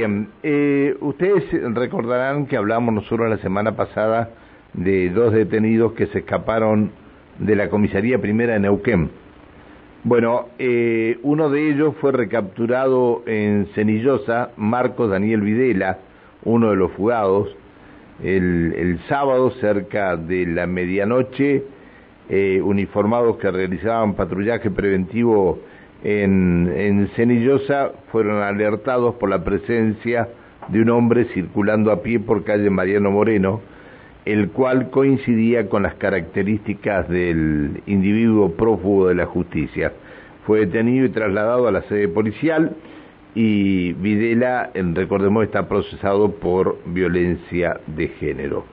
Bien, eh, ustedes recordarán que hablamos nosotros la semana pasada de dos detenidos que se escaparon de la comisaría primera de Neuquén. Bueno, eh, uno de ellos fue recapturado en Cenillosa, Marcos Daniel Videla, uno de los fugados, el, sábado cerca de la medianoche, eh, uniformados que realizaban patrullaje preventivo en, en Cenillosa fueron alertados por la presencia de un hombre circulando a pie por calle Mariano Moreno, el cual coincidía con las características del individuo prófugo de la justicia. Fue detenido y trasladado a la sede policial y Videla, recordemos, está procesado por violencia de género.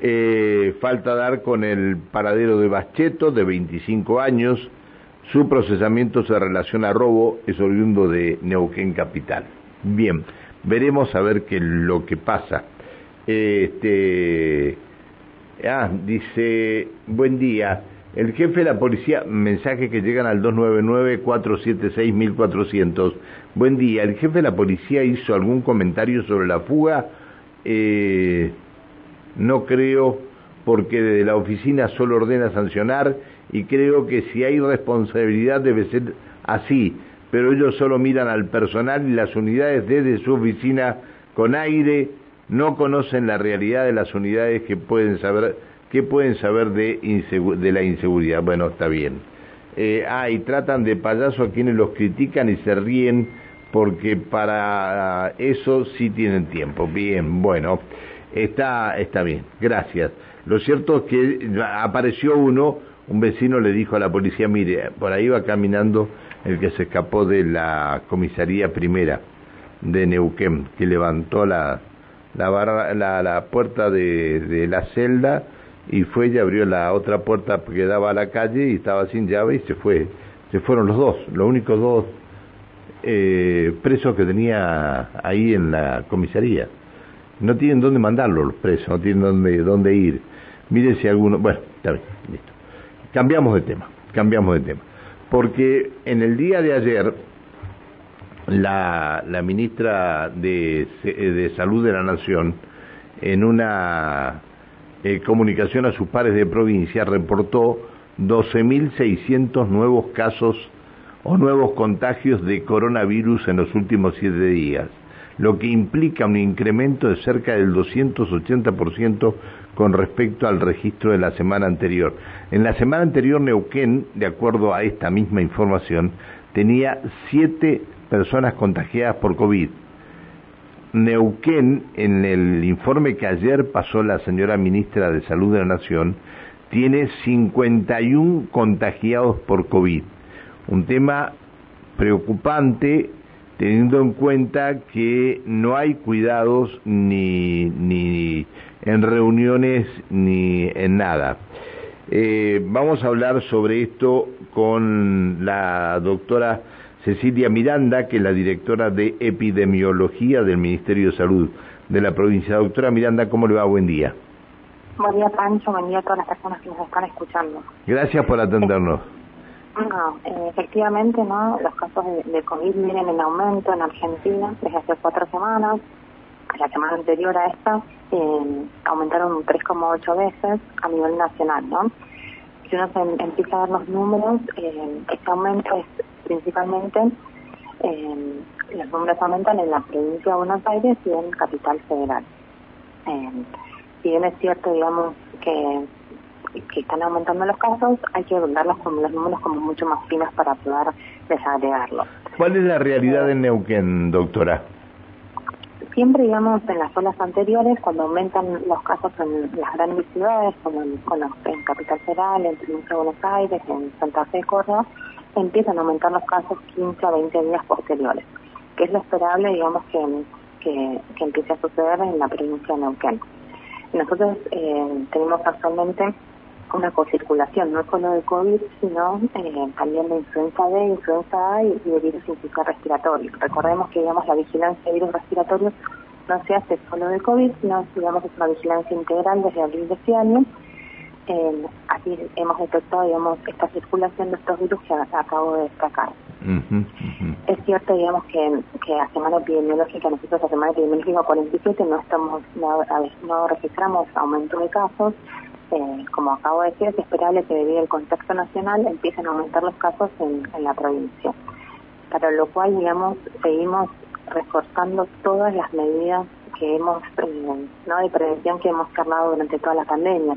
Eh, falta dar con el paradero de Bacheto, de 25 años. Su procesamiento se relaciona a robo, es oriundo de Neuquén Capital. Bien, veremos a ver qué lo que pasa. Este, ah, dice, buen día. El jefe de la policía, mensaje que llegan al 299-476-1400. Buen día, ¿el jefe de la policía hizo algún comentario sobre la fuga? Eh, no creo, porque desde la oficina solo ordena sancionar y creo que si hay responsabilidad debe ser así, pero ellos solo miran al personal y las unidades desde su oficina con aire no conocen la realidad de las unidades que pueden saber que pueden saber de, de la inseguridad. Bueno, está bien. Eh, ah, y tratan de payaso a quienes los critican y se ríen porque para eso sí tienen tiempo. Bien, bueno, está, está bien, gracias. Lo cierto es que apareció uno, un vecino le dijo a la policía, mire, por ahí va caminando el que se escapó de la comisaría primera de Neuquén, que levantó la, la, la, puerta de, la celda y fue y abrió la otra puerta que daba a la calle y estaba sin llave y se fue. Se fueron los dos, los únicos dos eh, presos que tenía ahí en la comisaría. No tienen dónde mandarlo los presos, no tienen dónde, dónde ir. Mire si alguno... Bueno, está bien, listo. Cambiamos de tema, cambiamos de tema. Porque en el día de ayer la, ministra de, de, Salud de la Nación, en una eh, comunicación a sus pares de provincia, reportó 12.600 nuevos casos o nuevos contagios de coronavirus en los últimos siete días, lo que implica un incremento de cerca del 280% con respecto al registro de la semana anterior. En la semana anterior, Neuquén, de acuerdo a esta misma información, tenía siete personas contagiadas por COVID. Neuquén, en el informe que ayer pasó la señora ministra de Salud de la Nación, tiene 51 contagiados por COVID. Un tema preocupante teniendo en cuenta que no hay cuidados ni, ni en reuniones ni en nada. Eh, vamos a hablar sobre esto con la doctora Cecilia Miranda, que es la directora de epidemiología del Ministerio de Salud de la provincia. Doctora Miranda, ¿cómo le va? Buen día. Buen día, Pancho. Buen día a todas las personas que nos están escuchando. Gracias por atendernos. No, eh, efectivamente, ¿no? Los casos de, COVID vienen en aumento en Argentina desde hace cuatro semanas. La semana anterior a esta eh, aumentaron 3,8 veces a nivel nacional, ¿no? Si uno se empieza a ver los números, eh, este aumento es principalmente eh, los números aumentan en la provincia de Buenos Aires y en Capital Federal. Eh, si bien es cierto, digamos, que, que están aumentando los casos, hay que darlos con los números como mucho más finos para poder desagregarlos. ¿Cuál es la realidad en Neuquén, doctora? Siempre, digamos, en las olas anteriores, cuando aumentan los casos en las grandes ciudades, como en, Capital Federal, en provincia de Buenos Aires, en Santa Fe, Córdoba, empiezan a aumentar los casos 15 a 20 días posteriores, que es lo esperable, digamos, que, que, empiece a suceder en la provincia de Neuquén. Nosotros eh, tenemos actualmente una co-circulación, no solo de COVID, sino eh, también de influenza B, influenza A y, de virus infeccioso respiratorio. Recordemos que digamos la vigilancia de virus respiratorios no se hace solo de COVID, sino digamos es una vigilancia integral desde abril de este año eh, así hemos detectado, digamos, esta circulación de estos virus que acabo de destacar. Es cierto, digamos, que, que a semana epidemiológica, nosotros a semana epidemiológica 47 no estamos, no, no registramos aumento de casos. Eh, como acabo de decir, es esperable que debido al contexto nacional empiecen a aumentar los casos en, la provincia. Para lo cual, digamos, seguimos reforzando todas las medidas que hemos, eh, no de prevención que hemos cargado durante toda la pandemia.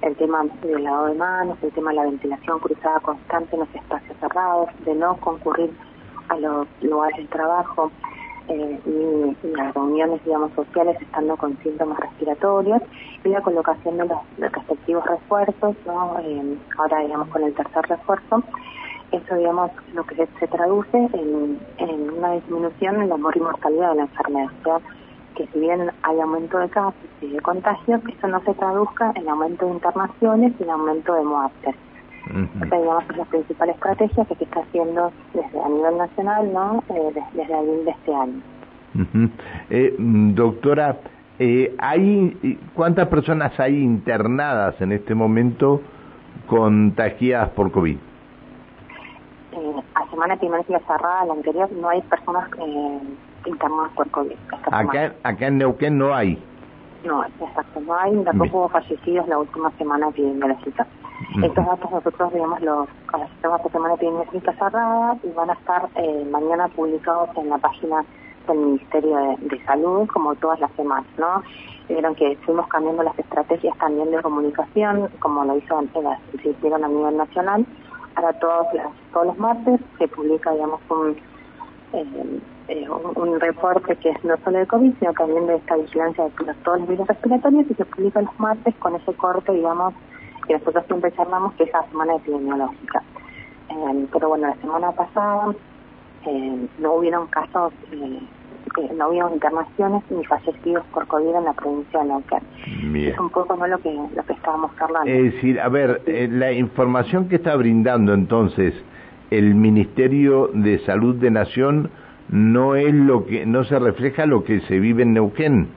El tema del lavado de manos, el tema de la ventilación cruzada constante en los espacios cerrados, de no concurrir a los lugares de trabajo eh, las reuniones, digamos, sociales estando con síntomas respiratorios y la colocación de los, respectivos refuerzos, ¿no? Ahora, digamos, con el tercer refuerzo, eso, digamos, lo que se, traduce en, una disminución en la mortalidad de la enfermedad. Que si bien hay aumento de casos y de contagios, eso no se traduzca en aumento de internaciones y en aumento de muertes. Esa, digamos, es la principal estrategia que se está haciendo desde a nivel nacional, ¿no? Eh, desde, abril de este año. eh, doctora, eh, ¿hay ¿cuántas personas hay internadas en este momento contagiadas por COVID? Eh, a semana epidemiológica cerrada, la anterior, no hay personas eh, internadas por COVID. Acá, acá en Neuquén no hay. No, exacto, no hay, tampoco hubo fallecidos la última semana epidemiológica. Estos datos nosotros, digamos, los conocemos por semana epidemiológica cerrada y van a estar eh, mañana publicados en la página del Ministerio de, Salud, como todas las semanas, ¿no? Vieron que fuimos cambiando las estrategias también de comunicación, como lo hizo, se hicieron a nivel nacional. Ahora todos, todos los martes se publica, digamos, un, eh, eh, un, reporte que es no solo de COVID, sino también de esta vigilancia de todos los virus respiratorios y se publica los martes con ese corte, digamos, que nosotros siempre charlamos, que es la semana epidemiológica. Eh, pero bueno, la semana pasada eh, no hubieron casos, eh, no hubieron internaciones ni fallecidos por COVID en la provincia de Neuquén. Es un poco no lo que, lo que estábamos hablando. Es decir, a ver, la información que está brindando entonces el Ministerio de Salud de Nación no es lo que no se refleja lo que se vive en Neuquén.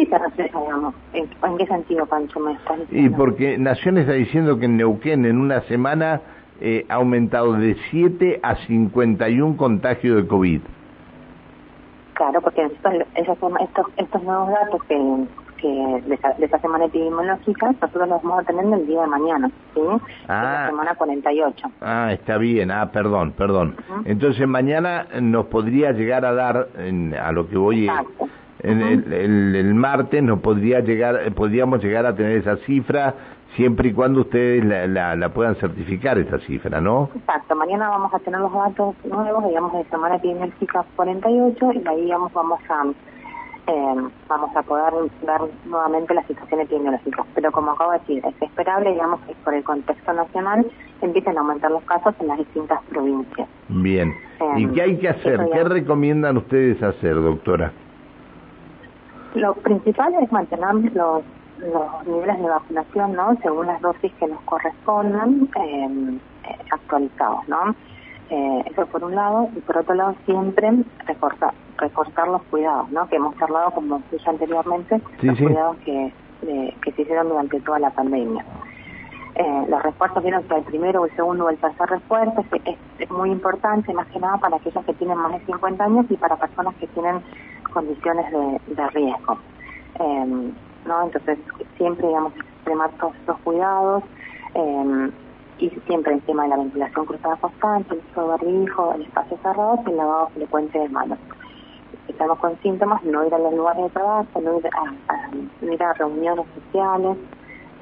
Sí se refleja, digamos. ¿En, qué sentido, Pancho, me Y porque Nación está diciendo que en Neuquén en una semana eh, ha aumentado de 7 a 51 contagios de COVID. Claro, porque estos, estos, estos nuevos datos que que de esa, semana epidemiológica nosotros los vamos a tener el día de mañana, ¿sí? Ah, la semana 48. Ah, está bien, ah, perdón, perdón. Entonces mañana nos podría llegar a dar, a lo que voy, en el, el, martes nos podría llegar, podríamos llegar a tener esa cifra siempre y cuando ustedes la, la, puedan certificar esa cifra, ¿no? Exacto, mañana vamos a tener los datos nuevos, digamos, de semana epidemiológica 48 y ahí digamos, vamos a eh, vamos a poder ver nuevamente la situación epidemiológica. Pero como acabo de decir, es esperable, digamos, que por el contexto nacional empiecen a aumentar los casos en las distintas provincias. Bien. ¿Y qué hay que hacer? ¿Qué recomiendan ustedes hacer, doctora? Lo principal es mantener los, los niveles de vacunación, ¿no? Según las dosis que nos correspondan, eh, actualizados, ¿no? Eh, eso por un lado, y por otro lado siempre reforzar, reforzar los cuidados, ¿no? Que hemos hablado, como dije anteriormente, los cuidados que, que se hicieron durante toda la pandemia. Eh, los refuerzos vieron que el primero, el segundo o el tercer refuerzo es, muy importante, más que nada para aquellos que tienen más de 50 años y para personas que tienen condiciones de, riesgo. Eh, ¿no? Entonces, siempre, digamos, extremar todos estos cuidados. Eh, y siempre encima de la ventilación cruzada constante, el uso de el espacio cerrado y el lavado frecuente de manos. Estamos con síntomas, no ir a los lugares de trabajo, no ir a, ir a reuniones sociales.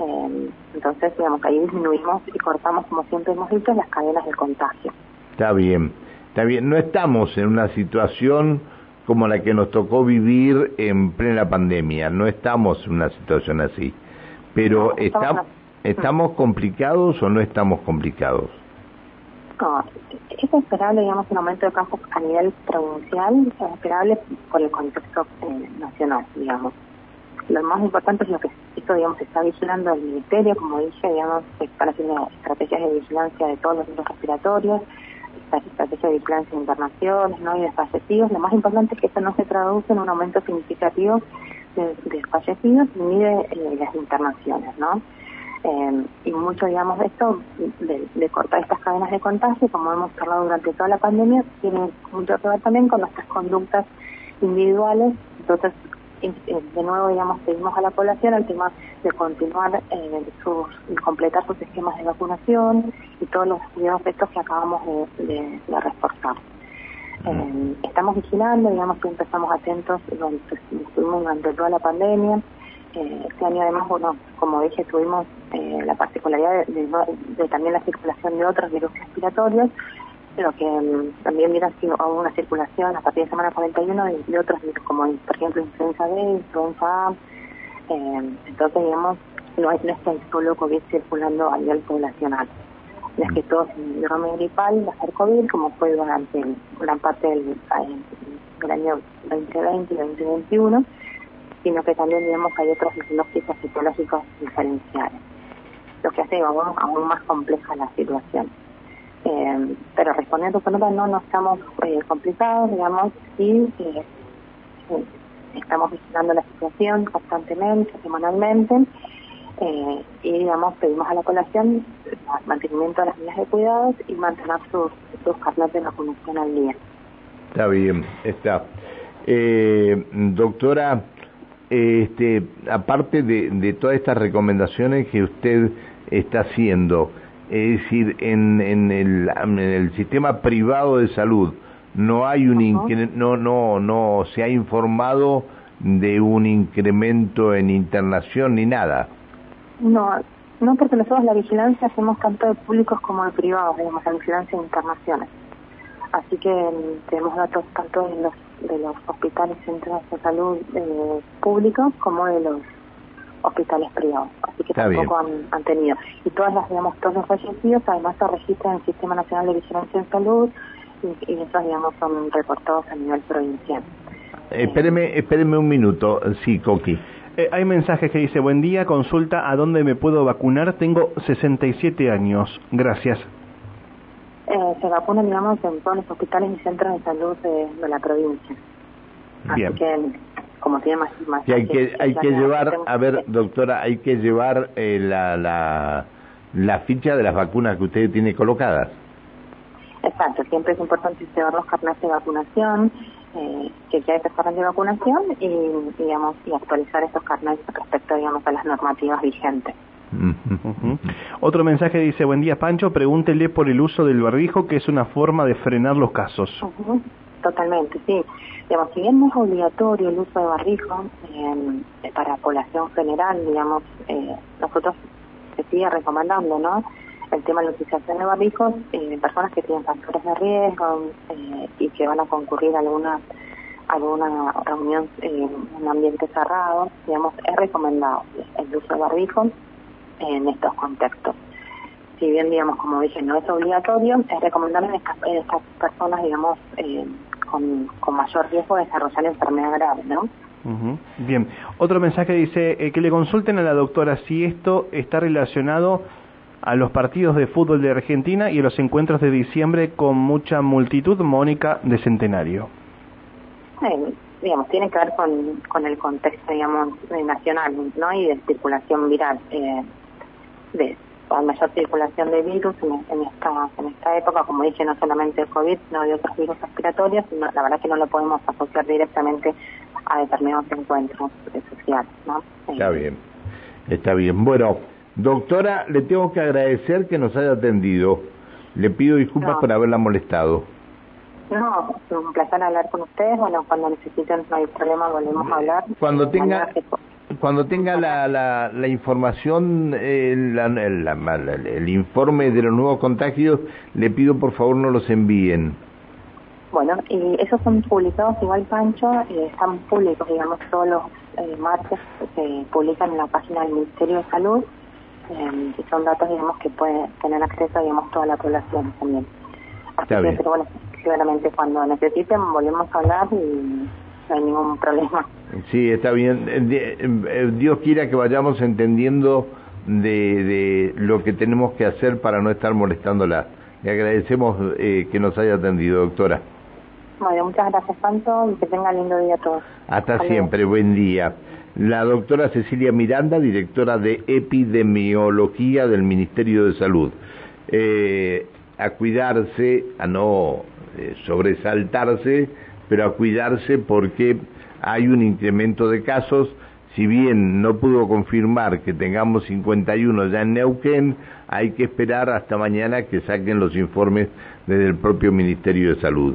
Eh, entonces, digamos, ahí disminuimos y cortamos, como siempre hemos dicho, las cadenas de contagio. Está bien, está bien. No estamos en una situación como la que nos tocó vivir en plena pandemia. No estamos en una situación así. Pero estamos ¿Estamos complicados o no estamos complicados? No, es esperable, digamos, un aumento de casos a nivel provincial, es esperable por el contexto eh, nacional, digamos. Lo más importante es lo que esto, digamos, está vigilando el Ministerio, como dije, digamos, para hacer estrategias de vigilancia de todos los virus respiratorios, estrategias de vigilancia de internaciones, ¿no? y de fallecidos. Lo más importante es que esto no se traduce en un aumento significativo de, fallecidos ni de eh, las internaciones, ¿no? Eh, y mucho, digamos, de esto, de, cortar estas cadenas de contagio, como hemos hablado durante toda la pandemia, tiene mucho que ver también con nuestras conductas individuales. Entonces, de nuevo, digamos, pedimos a la población el tema de continuar eh, sus, completar sus esquemas de vacunación y todos los efectos que acabamos de, reforzar. Eh, estamos vigilando, digamos que empezamos atentos, estuvimos durante toda la pandemia. Eh, este año además, bueno, como dije, tuvimos eh, la particularidad de, también la circulación de otros virus respiratorios, pero que mm, también mira si hubo una circulación a partir de semana 41 de, de otros virus, como por ejemplo influenza B, influenza. Eh, entonces, digamos, no es, no es que solo COVID circulando a nivel poblacional. No es que todo síndrome gripal va a ser COVID, como fue durante gran parte del, del año 2020 y 2021, sino que también, digamos, hay otros diagnósticos psicológicos diferenciales, lo que hace aún, aún más compleja la situación. Eh, pero respondiendo a tu pregunta, no, no estamos eh, complicados, digamos, y eh, estamos vigilando la situación constantemente, semanalmente, y digamos, pedimos a la población mantenimiento de las medidas de cuidados y mantener sus, sus carnet de vacunación al día. Está bien, está. doctora, este, aparte de, de todas estas recomendaciones que usted está haciendo, es decir, en, en, el, en el sistema privado de salud no hay un no no no se ha informado de un incremento en internación ni nada. No, no porque nosotros la vigilancia hacemos tanto de públicos como de privados, digamos, la vigilancia de internaciones. Así que mm, tenemos datos tanto de los de los hospitales centros de salud eh, públicos como de los hospitales privados, así que tampoco han, tenido. Y todas las, digamos, todos los fallecidos además se registran en el Sistema Nacional de Vigilancia en Salud y, esos, digamos, son reportados a nivel provincial. Eh, espéreme, espéreme un minuto, sí, Coqui. Eh, hay mensajes que dice, buen día, consulta a dónde me puedo vacunar, tengo 67 años, gracias. Eh, se vacunan, digamos, en todos los hospitales y centros de salud de, la provincia. Bien. Así que como tiene más, y hay que hay que llevar a ver doctora hay que llevar eh, la, la la ficha de las vacunas que usted tiene colocadas. Exacto siempre es importante llevar los carnets de vacunación eh, que ya estos carnets de vacunación y digamos y actualizar esos carnets respecto digamos a las normativas vigentes. Otro mensaje dice, buen día Pancho, pregúntele por el uso del barbijo, que es una forma de frenar los casos. Totalmente, sí. Digamos, si bien no es obligatorio el uso de barbijo eh, para población general, digamos, eh, nosotros se sigue recomendando, ¿no? El tema de la utilización de barbijos en eh, personas que tienen factores de riesgo eh, y que van a concurrir a alguna alguna reunión en un ambiente cerrado, digamos, es recomendado el uso de barbijo en estos contextos. Si bien, digamos, como dije, no es obligatorio, es recomendable en estas personas, digamos, eh, con, mayor riesgo de desarrollar enfermedad grave, ¿no? Bien, otro mensaje dice eh, que le consulten a la doctora si esto está relacionado a los partidos de fútbol de Argentina y a los encuentros de diciembre con mucha multitud, Mónica, de Centenario. digamos, tiene que ver con, con el contexto, digamos, nacional, ¿no? Y de circulación viral. Eh, de hay mayor circulación de virus en, esta en esta época, como dije, no solamente el COVID, sino de otros virus respiratorios, la verdad que no lo podemos asociar directamente a determinados encuentros sociales. ¿no? Está bien, está bien. Bueno, doctora, le tengo que agradecer que nos haya atendido. Le pido disculpas por haberla molestado. No, un placer hablar con ustedes. Bueno, cuando necesiten, no hay problema, volvemos a hablar. Cuando tenga cuando tenga la, la, la información, el, el, informe de los nuevos contagios, le pido por favor no los envíen. Bueno, y esos son publicados igual, Pancho, eh, están públicos, digamos, todos los eh, martes se publican en la página del Ministerio de Salud, eh, y son datos, digamos, que puede tener acceso, digamos, toda la población también. Así que, pero bueno, seguramente cuando necesiten volvemos a hablar y no hay ningún problema. Sí, está bien. Eh, eh, Dios quiera que vayamos entendiendo de, de lo que tenemos que hacer para no estar molestándola. Le agradecemos eh, que nos haya atendido, doctora. Bueno, muchas gracias, tanto y que tenga lindo día a todos. Hasta siempre, buen día. la doctora Cecilia Miranda, directora de epidemiología del Ministerio de Salud. Eh, a cuidarse, a no eh, sobresaltarse, pero a cuidarse porque hay un incremento de casos. Si bien no pudo confirmar que tengamos 51 ya en Neuquén, hay que esperar hasta mañana que saquen los informes desde el propio Ministerio de Salud.